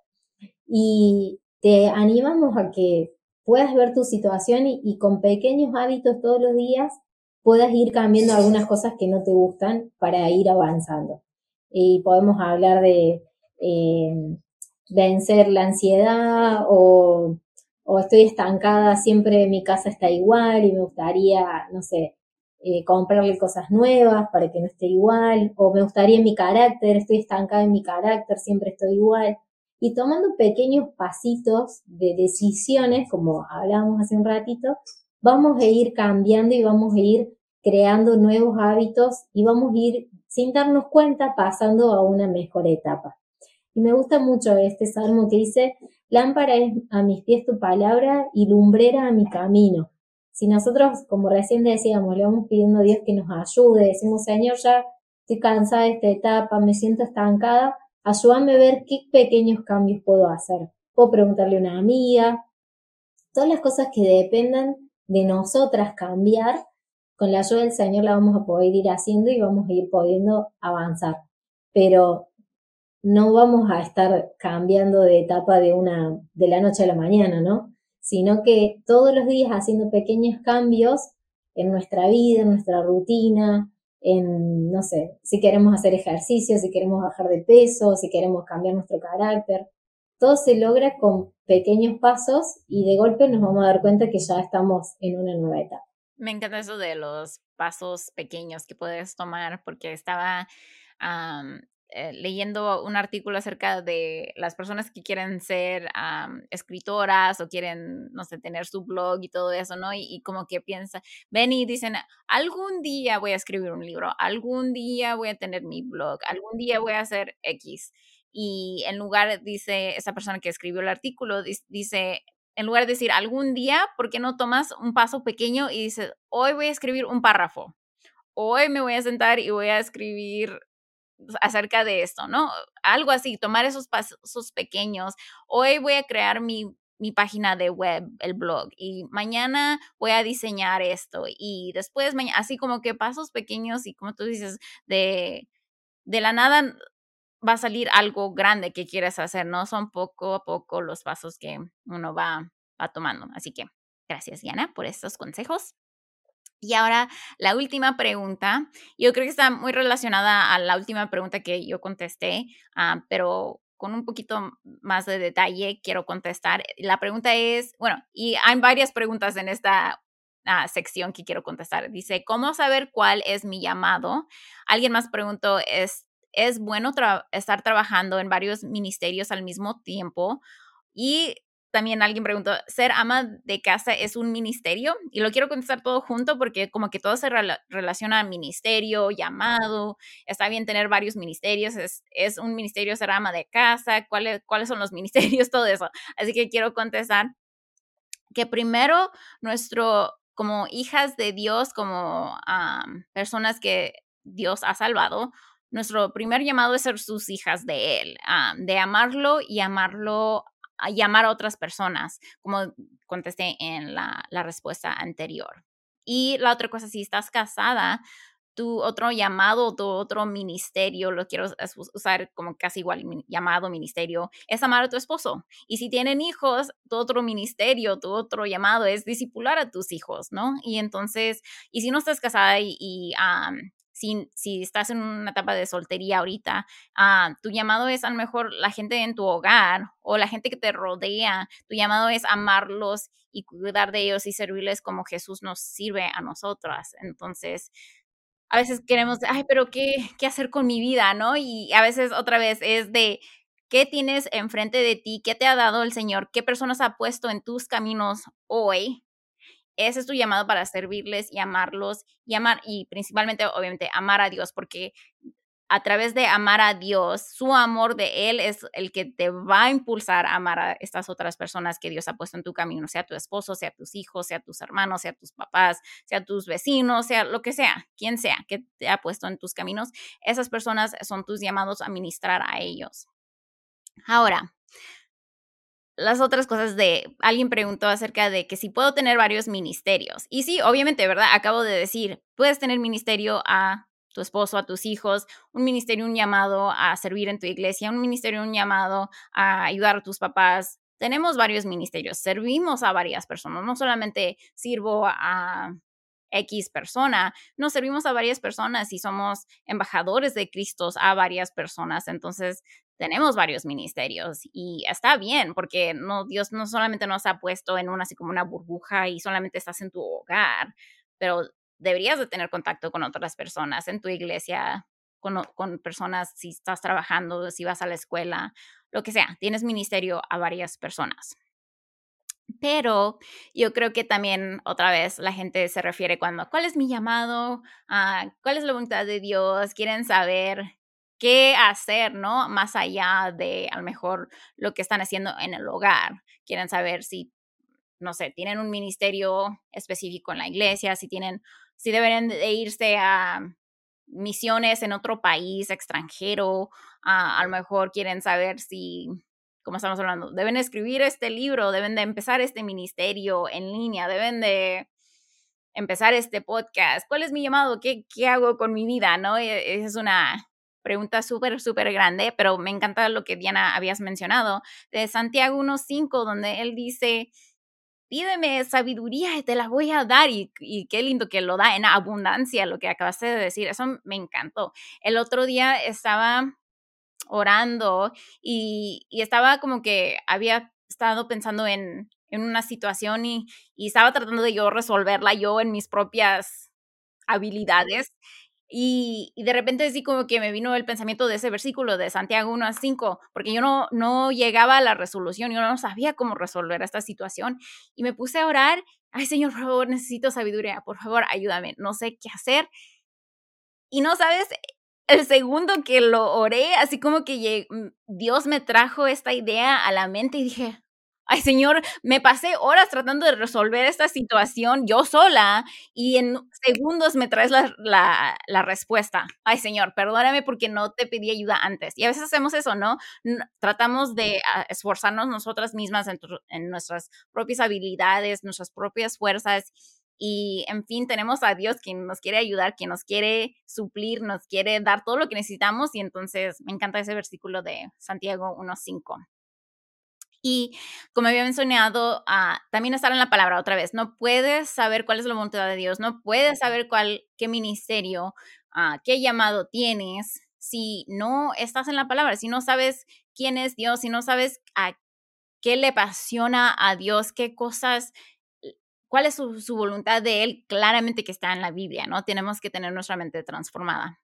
Y te animamos a que puedas ver tu situación y, con pequeños hábitos todos los días puedas ir cambiando algunas cosas que no te gustan para ir avanzando. Y podemos hablar de eh, vencer la ansiedad o o estoy estancada, siempre mi casa está igual y me gustaría, no sé, eh, comprarle cosas nuevas para que no esté igual, o me gustaría mi carácter, estoy estancada en mi carácter, siempre estoy igual. Y tomando pequeños pasitos de decisiones, como hablábamos hace un ratito, vamos a ir cambiando y vamos a ir creando nuevos hábitos y vamos a ir sin darnos cuenta, pasando a una mejor etapa. Y me gusta mucho este salmo que dice, lámpara es a mis pies tu palabra y lumbrera a mi camino. Si nosotros, como recién decíamos, le vamos pidiendo a Dios que nos ayude, decimos, Señor, ya estoy cansada de esta etapa, me siento estancada, ayúdame a ver qué pequeños cambios puedo hacer. Puedo preguntarle a una amiga, todas las cosas que dependan de nosotras cambiar, con la ayuda del Señor la vamos a poder ir haciendo y vamos a ir pudiendo avanzar. Pero no vamos a estar cambiando de etapa de una, de la noche a la mañana, ¿no? Sino que todos los días haciendo pequeños cambios en nuestra vida, en nuestra rutina, en, no sé, si queremos hacer ejercicio, si queremos bajar de peso, si queremos cambiar nuestro carácter. Todo se logra con pequeños pasos y de golpe nos vamos a dar cuenta que ya estamos en una nueva etapa. Me encanta eso de los pasos pequeños que puedes tomar porque estaba eh, leyendo un artículo acerca de las personas que quieren ser escritoras o quieren, no sé, tener su blog y todo eso, ¿no? Y, como que piensan, ven y dicen, algún día voy a escribir un libro, algún día voy a tener mi blog, algún día voy a hacer X. Y en lugar, dice esa persona que escribió el artículo, dice, en lugar de decir algún día, ¿por qué no tomas un paso pequeño y dices, hoy voy a escribir un párrafo? Hoy me voy a sentar y voy a escribir acerca de esto, ¿no? Algo así, tomar esos pasos pequeños. Hoy voy a crear mi, mi página de web, el blog, y mañana voy a diseñar esto, y después, así como que pasos pequeños y como tú dices, de, de la nada va a salir algo grande que quieres hacer, ¿no? Son poco a poco los pasos que uno va, va tomando. Así que gracias, Diana, por estos consejos. Y ahora la última pregunta, yo creo que está muy relacionada a la última pregunta que yo contesté, ah, pero con un poquito más de detalle quiero contestar. La pregunta es, bueno, y hay varias preguntas en esta ah, sección que quiero contestar. Dice, ¿cómo saber cuál es mi llamado? Alguien más preguntó, ¿es, es bueno estar trabajando en varios ministerios al mismo tiempo? Y también alguien preguntó, ¿ser ama de casa es un ministerio? Y lo quiero contestar todo junto porque como que todo se relaciona a ministerio, llamado, está bien tener varios ministerios, es, es un ministerio ser ama de casa, ¿cuáles, cuáles son los ministerios, todo eso. Así que quiero contestar que primero nuestro, como hijas de Dios, como personas que Dios ha salvado, nuestro primer llamado es ser sus hijas de Él, de amarlo y amarlo a llamar a otras personas, como contesté en la, respuesta anterior. Y la otra cosa, si estás casada, tu otro llamado, tu otro ministerio, lo quiero usar como casi igual llamado ministerio, es amar a tu esposo. Y si tienen hijos, tu otro ministerio, tu otro llamado es disipular a tus hijos, ¿no? Y entonces, y si no estás casada y, si, estás en una etapa de soltería ahorita, ah, tu llamado es a lo mejor la gente en tu hogar o la gente que te rodea, tu llamado es amarlos y cuidar de ellos y servirles como Jesús nos sirve a nosotras. Entonces, a veces queremos, ay, pero ¿qué, qué hacer con mi vida? ¿No? Y a veces otra vez es de, ¿qué tienes enfrente de ti? ¿Qué te ha dado el Señor? ¿Qué personas ha puesto en tus caminos hoy? Ese es tu llamado para servirles y amarlos y amar, y principalmente, obviamente, amar a Dios, porque a través de amar a Dios, su amor de Él es el que te va a impulsar a amar a estas otras personas que Dios ha puesto en tu camino, sea tu esposo, sea tus hijos, sea tus hermanos, sea tus papás, sea tus vecinos, sea lo que sea, quien sea que te ha puesto en tus caminos. Esas personas son tus llamados a ministrar a ellos. Ahora, las otras cosas de, alguien preguntó acerca de que si puedo tener varios ministerios. Y sí, obviamente, ¿verdad? Acabo de decir, puedes tener ministerio a tu esposo, a tus hijos, un ministerio, un llamado a servir en tu iglesia, un ministerio, un llamado a ayudar a tus papás. Tenemos varios ministerios, servimos a varias personas, no solamente sirvo a X persona, nos servimos a varias personas y somos embajadores de Cristo a varias personas. Entonces, tenemos varios ministerios y está bien porque no Dios no solamente nos ha puesto en una así como una burbuja y solamente estás en tu hogar, pero deberías de tener contacto con otras personas en tu iglesia, con, con personas si estás trabajando, si vas a la escuela, lo que sea, tienes ministerio a varias personas. Pero yo creo que también otra vez la gente se refiere cuando, ¿cuál es mi llamado? Ah, ¿Cuál es la voluntad de Dios? Quieren saber qué hacer, ¿no? Más allá de a lo mejor lo que están haciendo en el hogar. Quieren saber si, no sé, tienen un ministerio específico en la iglesia, si tienen, si deben de irse a misiones en otro país extranjero, a lo mejor quieren saber si como estamos hablando, deben escribir este libro, deben de empezar este ministerio en línea, deben de empezar este podcast. ¿Cuál es mi llamado? ¿Qué, qué hago con mi vida? ¿No? E, es una pregunta súper, súper grande, pero me encanta lo que Diana habías mencionado de Santiago 1.5, donde él dice, pídeme sabiduría y te la voy a dar. Y, y, qué lindo que lo da en abundancia, lo que acabaste de decir. Eso me encantó. El otro día estaba orando y, estaba como que había estado pensando en, una situación y, estaba tratando de yo resolverla yo en mis propias habilidades. Y, de repente así como que me vino el pensamiento de ese versículo de Santiago 1 a 5, porque yo no, no llegaba a la resolución, yo no sabía cómo resolver esta situación. Y me puse a orar, ay Señor, por favor, necesito sabiduría, por favor, ayúdame, no sé qué hacer. Y no sabes, el segundo que lo oré, así como que mm, Dios me trajo esta idea a la mente y dije, ay Señor, me pasé horas tratando de resolver esta situación yo sola y en segundos me traes la, la, respuesta. Ay Señor, perdóname porque no te pedí ayuda antes. Y a veces hacemos eso, ¿no? Tratamos de ah, esforzarnos nosotras mismas en nuestras propias habilidades, nuestras propias fuerzas y en fin, tenemos a Dios quien nos quiere ayudar, quien nos quiere suplir, nos quiere dar todo lo que necesitamos. Y entonces me encanta ese versículo de Santiago 1.5. Y como había mencionado, uh, también estar en la palabra otra vez. No puedes saber cuál es la voluntad de Dios, no puedes saber cuál, qué ministerio, uh, qué llamado tienes si no estás en la palabra, si no sabes quién es Dios, si no sabes a qué le apasiona a Dios, qué cosas cuál es su, voluntad de Él, claramente que está en la Biblia, ¿no? Tenemos que tener nuestra mente transformada.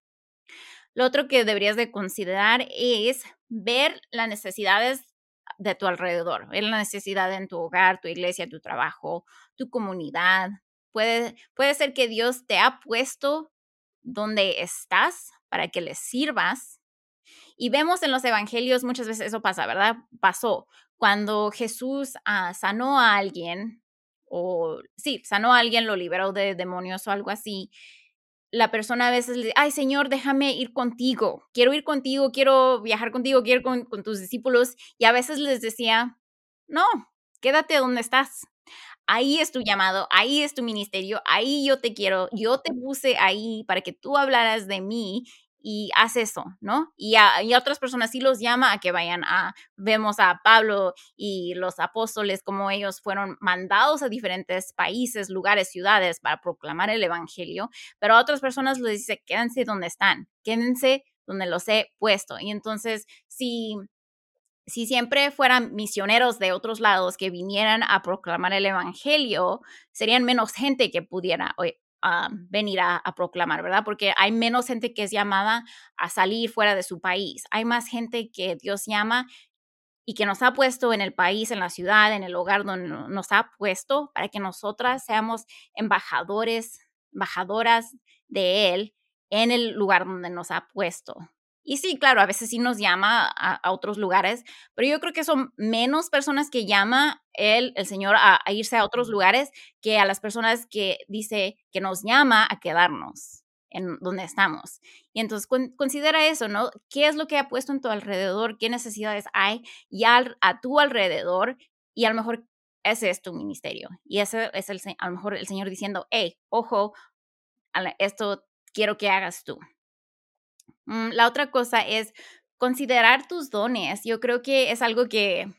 Lo otro que deberías de considerar es ver las necesidades de tu alrededor, ver la necesidad en tu hogar, tu iglesia, tu trabajo, tu comunidad. Puede, puede ser que Dios te ha puesto donde estás para que le sirvas. Y vemos en los evangelios muchas veces eso pasa, ¿verdad? Pasó cuando Jesús ah, sanó a alguien, o sí, sanó a alguien, lo liberó de demonios o algo así, la persona a veces le dice, ay Señor, déjame ir contigo, quiero ir contigo, quiero viajar contigo, quiero ir con, con tus discípulos. Y a veces les decía, no, quédate donde estás. Ahí es tu llamado, ahí es tu ministerio, ahí yo te quiero, yo te puse ahí para que tú hablaras de mí y haz eso, ¿no? Y a, otras personas sí los llama a que vayan a, vemos a Pablo y los apóstoles, como ellos fueron mandados a diferentes países, lugares, ciudades para proclamar el Evangelio, pero a otras personas les dice, quédense donde están, quédense donde los he puesto. Y entonces, si si siempre fueran misioneros de otros lados que vinieran a proclamar el Evangelio, serían menos gente que pudiera venir a, proclamar, ¿verdad? Porque hay menos gente que es llamada a salir fuera de su país. Hay más gente que Dios llama y que nos ha puesto en el país, en la ciudad, en el hogar donde nos ha puesto para que nosotras seamos embajadores, embajadoras de Él en el lugar donde nos ha puesto. Y sí, claro, a veces sí nos llama a, otros lugares, pero yo creo que son menos personas que llama él, el Señor, a, irse a otros lugares que a las personas que dice que nos llama a quedarnos en donde estamos. Y entonces considera eso, ¿no? ¿Qué es lo que ha puesto en tu alrededor? ¿Qué necesidades hay ya a tu alrededor? Y a lo mejor ese es tu ministerio. Y ese es el, a lo mejor el Señor diciendo, hey, ojo, esto quiero que hagas tú. Mm, la otra cosa es considerar tus dones. Yo creo que es algo que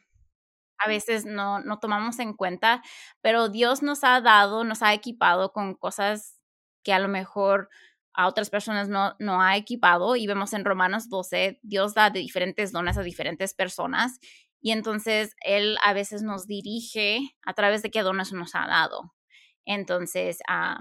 a veces no, no tomamos en cuenta, pero Dios nos ha dado, nos ha equipado con cosas que a lo mejor a otras personas no, no ha equipado. Y vemos en Romanos 12, Dios da de diferentes dones a diferentes personas. Y entonces Él a veces nos dirige a través de qué dones nos ha dado. Entonces, ah,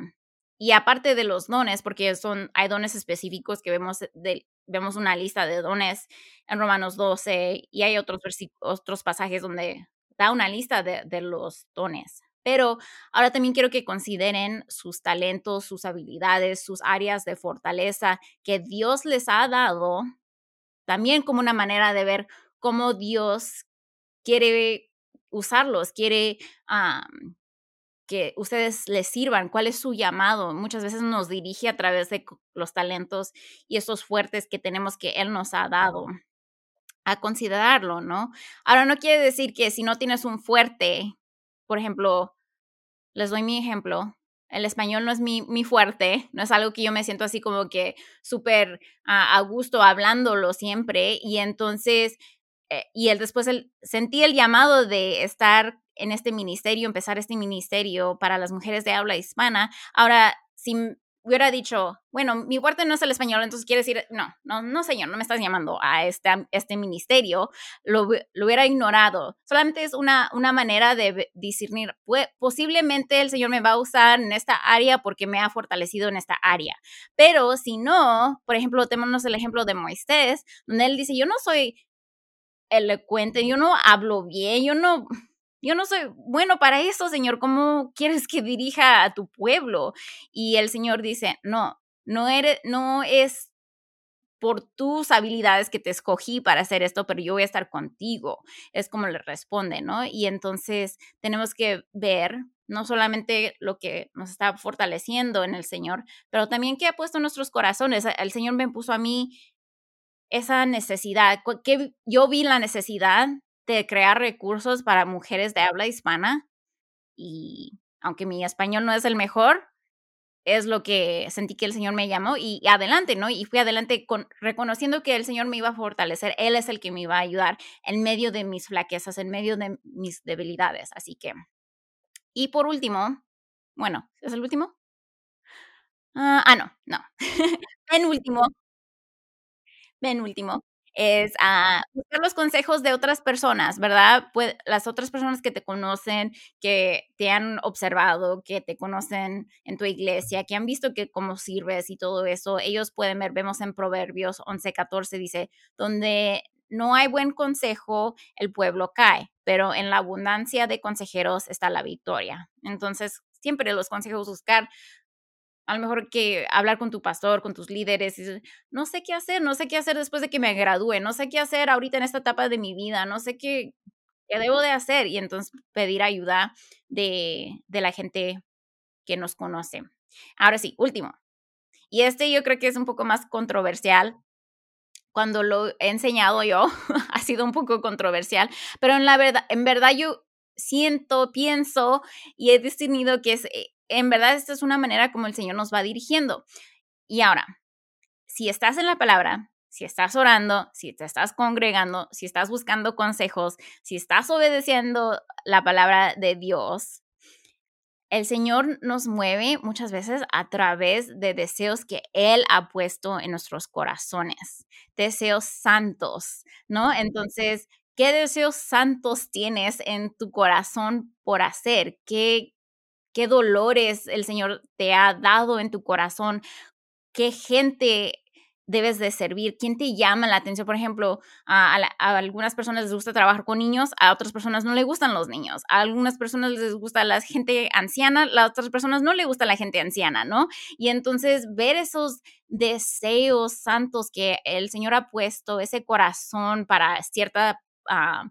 y aparte de los dones, porque son, hay dones específicos que vemos, de, vemos una lista de dones en Romanos 12 y hay otros, otros pasajes donde da una lista de, de los dones. Pero ahora también quiero que consideren sus talentos, sus habilidades, sus áreas de fortaleza que Dios les ha dado, también como una manera de ver cómo Dios quiere usarlos, quiere que ustedes les sirvan, cuál es su llamado. Muchas veces nos dirige a través de los talentos y esos fuertes que tenemos que Él nos ha dado a considerarlo, ¿no? Ahora no quiere decir que si no tienes un fuerte, por ejemplo, les doy mi ejemplo, el español no es mi, mi, fuerte, no es algo que yo me siento así como que súper a gusto hablándolo siempre y entonces, eh, y él después el, sentí el llamado de estar en este ministerio, empezar este ministerio para las mujeres de habla hispana. Ahora, si hubiera dicho, bueno, mi fuerte no es el español, entonces quiere decir, no, no, no, señor, no me estás llamando a este, este ministerio, lo, lo hubiera ignorado. Solamente es una, una manera de discernir, pues, posiblemente el Señor me va a usar en esta área porque me ha fortalecido en esta área. Pero si no, por ejemplo, tenemos el ejemplo de Moisés, donde él dice, yo no soy elocuente, yo no hablo bien, yo no, yo no soy bueno para eso, Señor, ¿cómo quieres que dirija a tu pueblo? Y el Señor dice, no, no, eres, no es por tus habilidades que te escogí para hacer esto, pero yo voy a estar contigo. Es como le responde, ¿no? Y entonces tenemos que ver no solamente lo que nos está fortaleciendo en el Señor, pero también que ha puesto en nuestros corazones. El Señor me puso a mí esa necesidad, que yo vi la necesidad de crear recursos para mujeres de habla hispana y aunque mi español no es el mejor, es lo que sentí que el Señor me llamó y, adelante, ¿no? Y fui adelante con, reconociendo que el Señor me iba a fortalecer, Él es el que me iba a ayudar en medio de mis flaquezas, en medio de mis debilidades. Así que, y por último, bueno, ¿es el último? ah, ah no, no. en último, en último, es a buscar los consejos de otras personas, ¿verdad? Las otras personas que te conocen, que te han observado, que te conocen en tu iglesia, que han visto que cómo sirves y todo eso, ellos pueden ver, vemos en Proverbios 11, 14, dice, donde no hay buen consejo, el pueblo cae, pero en la abundancia de consejeros está la victoria. Entonces, siempre los consejos buscar a lo mejor que hablar con tu pastor, con tus líderes, no sé qué hacer, no sé qué hacer después de que me gradúe, no sé qué hacer ahorita en esta etapa de mi vida, no sé qué, qué debo de hacer y entonces pedir ayuda de, de la gente que nos conoce. Ahora sí, último. Y este yo creo que es un poco más controversial. Cuando lo he enseñado yo, ha sido un poco controversial, pero en la verdad, en verdad yo siento, pienso y he discernido que es eh, en verdad esta es una manera como el Señor nos va dirigiendo. Y ahora, si estás en la palabra, si estás orando, si te estás congregando, si estás buscando consejos, si estás obedeciendo la palabra de Dios, el Señor nos mueve muchas veces a través de deseos que Él ha puesto en nuestros corazones, deseos santos, ¿no? Entonces, ¿qué deseos santos tienes en tu corazón por hacer? ¿Qué, qué dolores el Señor te ha dado en tu corazón, qué gente debes de servir, quién te llama la atención. Por ejemplo, a, algunas personas les gusta trabajar con niños, a otras personas no les gustan los niños, a algunas personas les gusta la gente anciana, a otras personas no les gusta la gente anciana, ¿no? Y entonces ver esos deseos santos que el Señor ha puesto, ese corazón para cierta uh,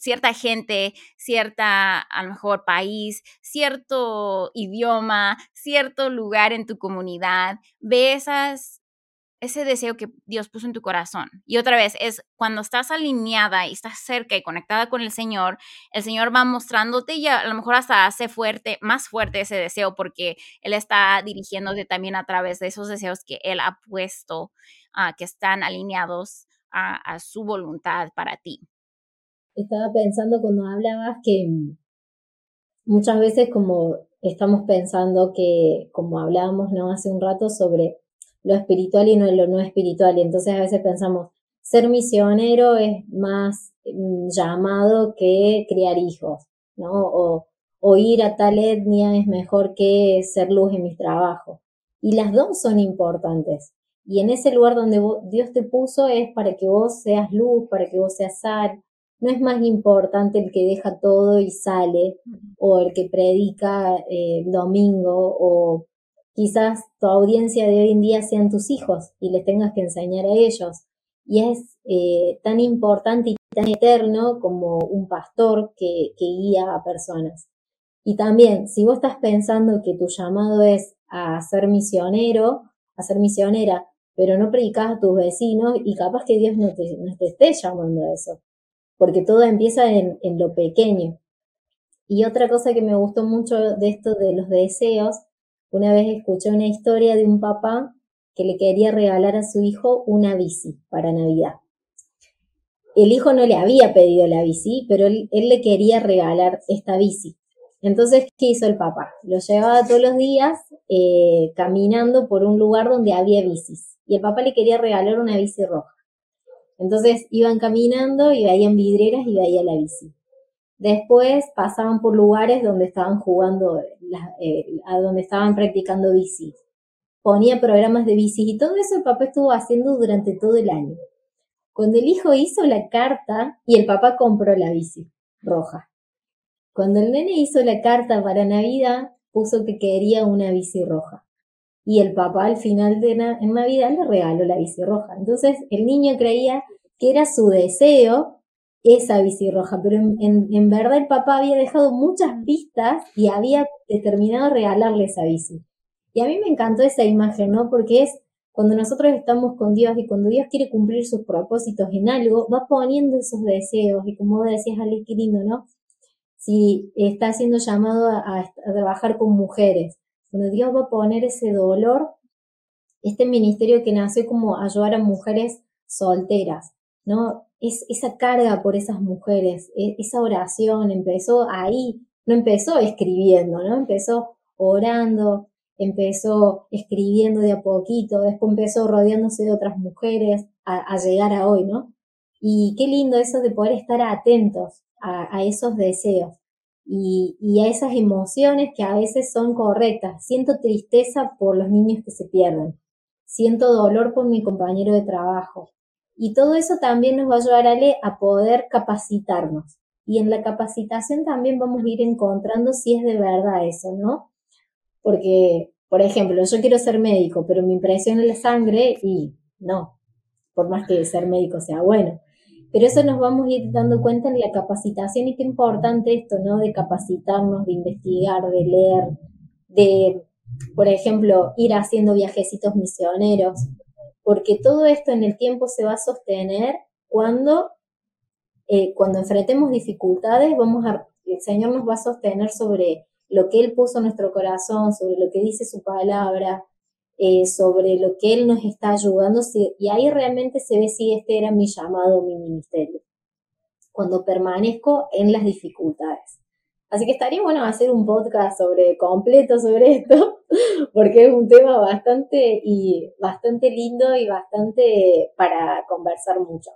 cierta gente, cierta, a lo mejor, país, cierto idioma, cierto lugar en tu comunidad, ve ese deseo que Dios puso en tu corazón. Y otra vez, es cuando estás alineada y estás cerca y conectada con el Señor, el Señor va mostrándote y a lo mejor hasta hace fuerte, más fuerte ese deseo porque Él está dirigiéndote también a través de esos deseos que Él ha puesto, uh, que están alineados a su voluntad para ti estaba pensando cuando hablabas que mm, muchas veces como estamos pensando que, como hablábamos ¿no? hace un rato sobre lo espiritual y no lo no espiritual, y entonces a veces pensamos, ser misionero es más mm, llamado que criar hijos, ¿no? O, o ir a tal etnia es mejor que ser luz en mis trabajos. Y las dos son importantes. Y en ese lugar donde Dios te puso es para que vos seas luz, para que vos seas sal, no es más importante el que deja todo y sale, o el que predica eh, domingo, o quizás tu audiencia de hoy en día sean tus hijos y les tengas que enseñar a ellos. Y es eh, tan importante y tan eterno como un pastor que, que guía a personas. Y también, si vos estás pensando que tu llamado es a ser misionero, a ser misionera, pero no predicas a tus vecinos y capaz que Dios no te, no te esté llamando a eso porque todo empieza en, lo pequeño. Y otra cosa que me gustó mucho de esto de los deseos, una vez escuché una historia de un papá que le quería regalar a su hijo una bici para Navidad. El hijo no le había pedido la bici, pero él, le quería regalar esta bici. Entonces, ¿qué hizo el papá? Lo llevaba todos los días eh, caminando por un lugar donde había bicis. Y el papá le quería regalar una bici roja. Entonces iban caminando y veían vidrieras y veía la bici. Después pasaban por lugares donde estaban jugando, eh, a donde estaban practicando bici. Ponía programas de bici y todo eso el papá estuvo haciendo durante todo el año. Cuando el hijo hizo la carta y el papá compró la bici roja. Cuando el nene hizo la carta para Navidad, puso que quería una bici roja y el papá al final de en Navidad le regaló la bici roja. Entonces el niño creía que era su deseo esa bici roja, pero en, verdad el papá había dejado muchas pistas y había determinado regalarle esa bici. Y a mí me encantó esa imagen, ¿no? Porque es cuando nosotros estamos con Dios y cuando Dios quiere cumplir sus propósitos en algo, va poniendo esos deseos. Y como decías, Ale, qué lindo, ¿no? Si está siendo llamado a trabajar con mujeres, cuando Dios va a poner ese dolor, este ministerio que nació como ayudar a mujeres solteras, ¿no? Es esa carga por esas mujeres, e, esa oración empezó ahí, no empezó escribiendo, ¿no? Empezó orando, empezó escribiendo de a poquito, después empezó rodeándose de otras mujeres a, llegar a hoy, ¿no? Y qué lindo eso de poder estar atentos a esos deseos y, a esas emociones que a veces son correctas. Siento tristeza por los niños que se pierden. Siento dolor por mi compañero de trabajo. Y todo eso también nos va a ayudar a poder capacitarnos. Y en la capacitación también vamos a ir encontrando si es de verdad eso, ¿no? Porque, por ejemplo, yo quiero ser médico, pero me impresiona la sangre y no, por más que ser médico sea bueno. Pero eso nos vamos a ir dando cuenta en la capacitación y qué importante esto, ¿no? De capacitarnos, de investigar, de leer, de, por ejemplo, ir haciendo viajecitos misioneros, porque todo esto en el tiempo se va a sostener cuando, eh, cuando enfrentemos dificultades, vamos a, el Señor nos va a sostener sobre lo que Él puso en nuestro corazón, sobre lo que dice su palabra, eh, sobre lo que Él nos está ayudando y ahí realmente se ve si este era mi llamado, mi ministerio, cuando permanezco en las dificultades. Así que estaría bueno hacer un podcast sobre completo sobre esto, porque es un tema bastante y bastante lindo y bastante para conversar mucho.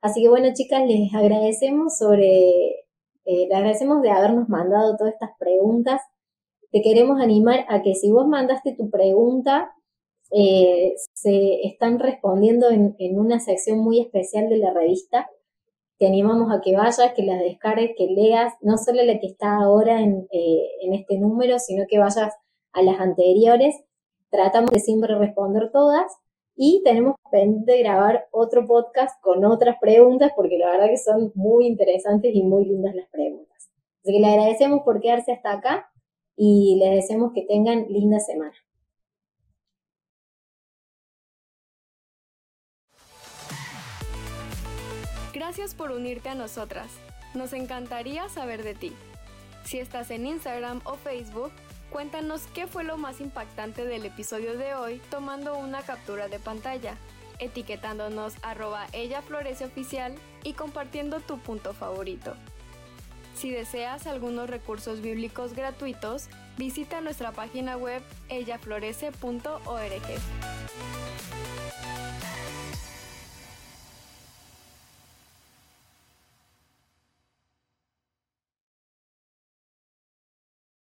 Así que bueno, chicas, les agradecemos sobre, eh, les agradecemos de habernos mandado todas estas preguntas. Te queremos animar a que si vos mandaste tu pregunta, eh, se están respondiendo en, una sección muy especial de la revista. Te animamos a que vayas, que las descargues, que leas, no solo la que está ahora en, eh, en este número, sino que vayas a las anteriores. Tratamos de siempre responder todas y tenemos pendiente de grabar otro podcast con otras preguntas porque la verdad que son muy interesantes y muy lindas las preguntas. Así que le agradecemos por quedarse hasta acá y les deseamos que tengan linda semana. Gracias por unirte a nosotras. Nos encantaría saber de ti. Si estás en Instagram o Facebook, cuéntanos qué fue lo más impactante del episodio de hoy tomando una captura de pantalla, etiquetándonos arroba ella florece y compartiendo tu punto favorito. Si deseas algunos recursos bíblicos gratuitos, visita nuestra página web ellaflorece.org.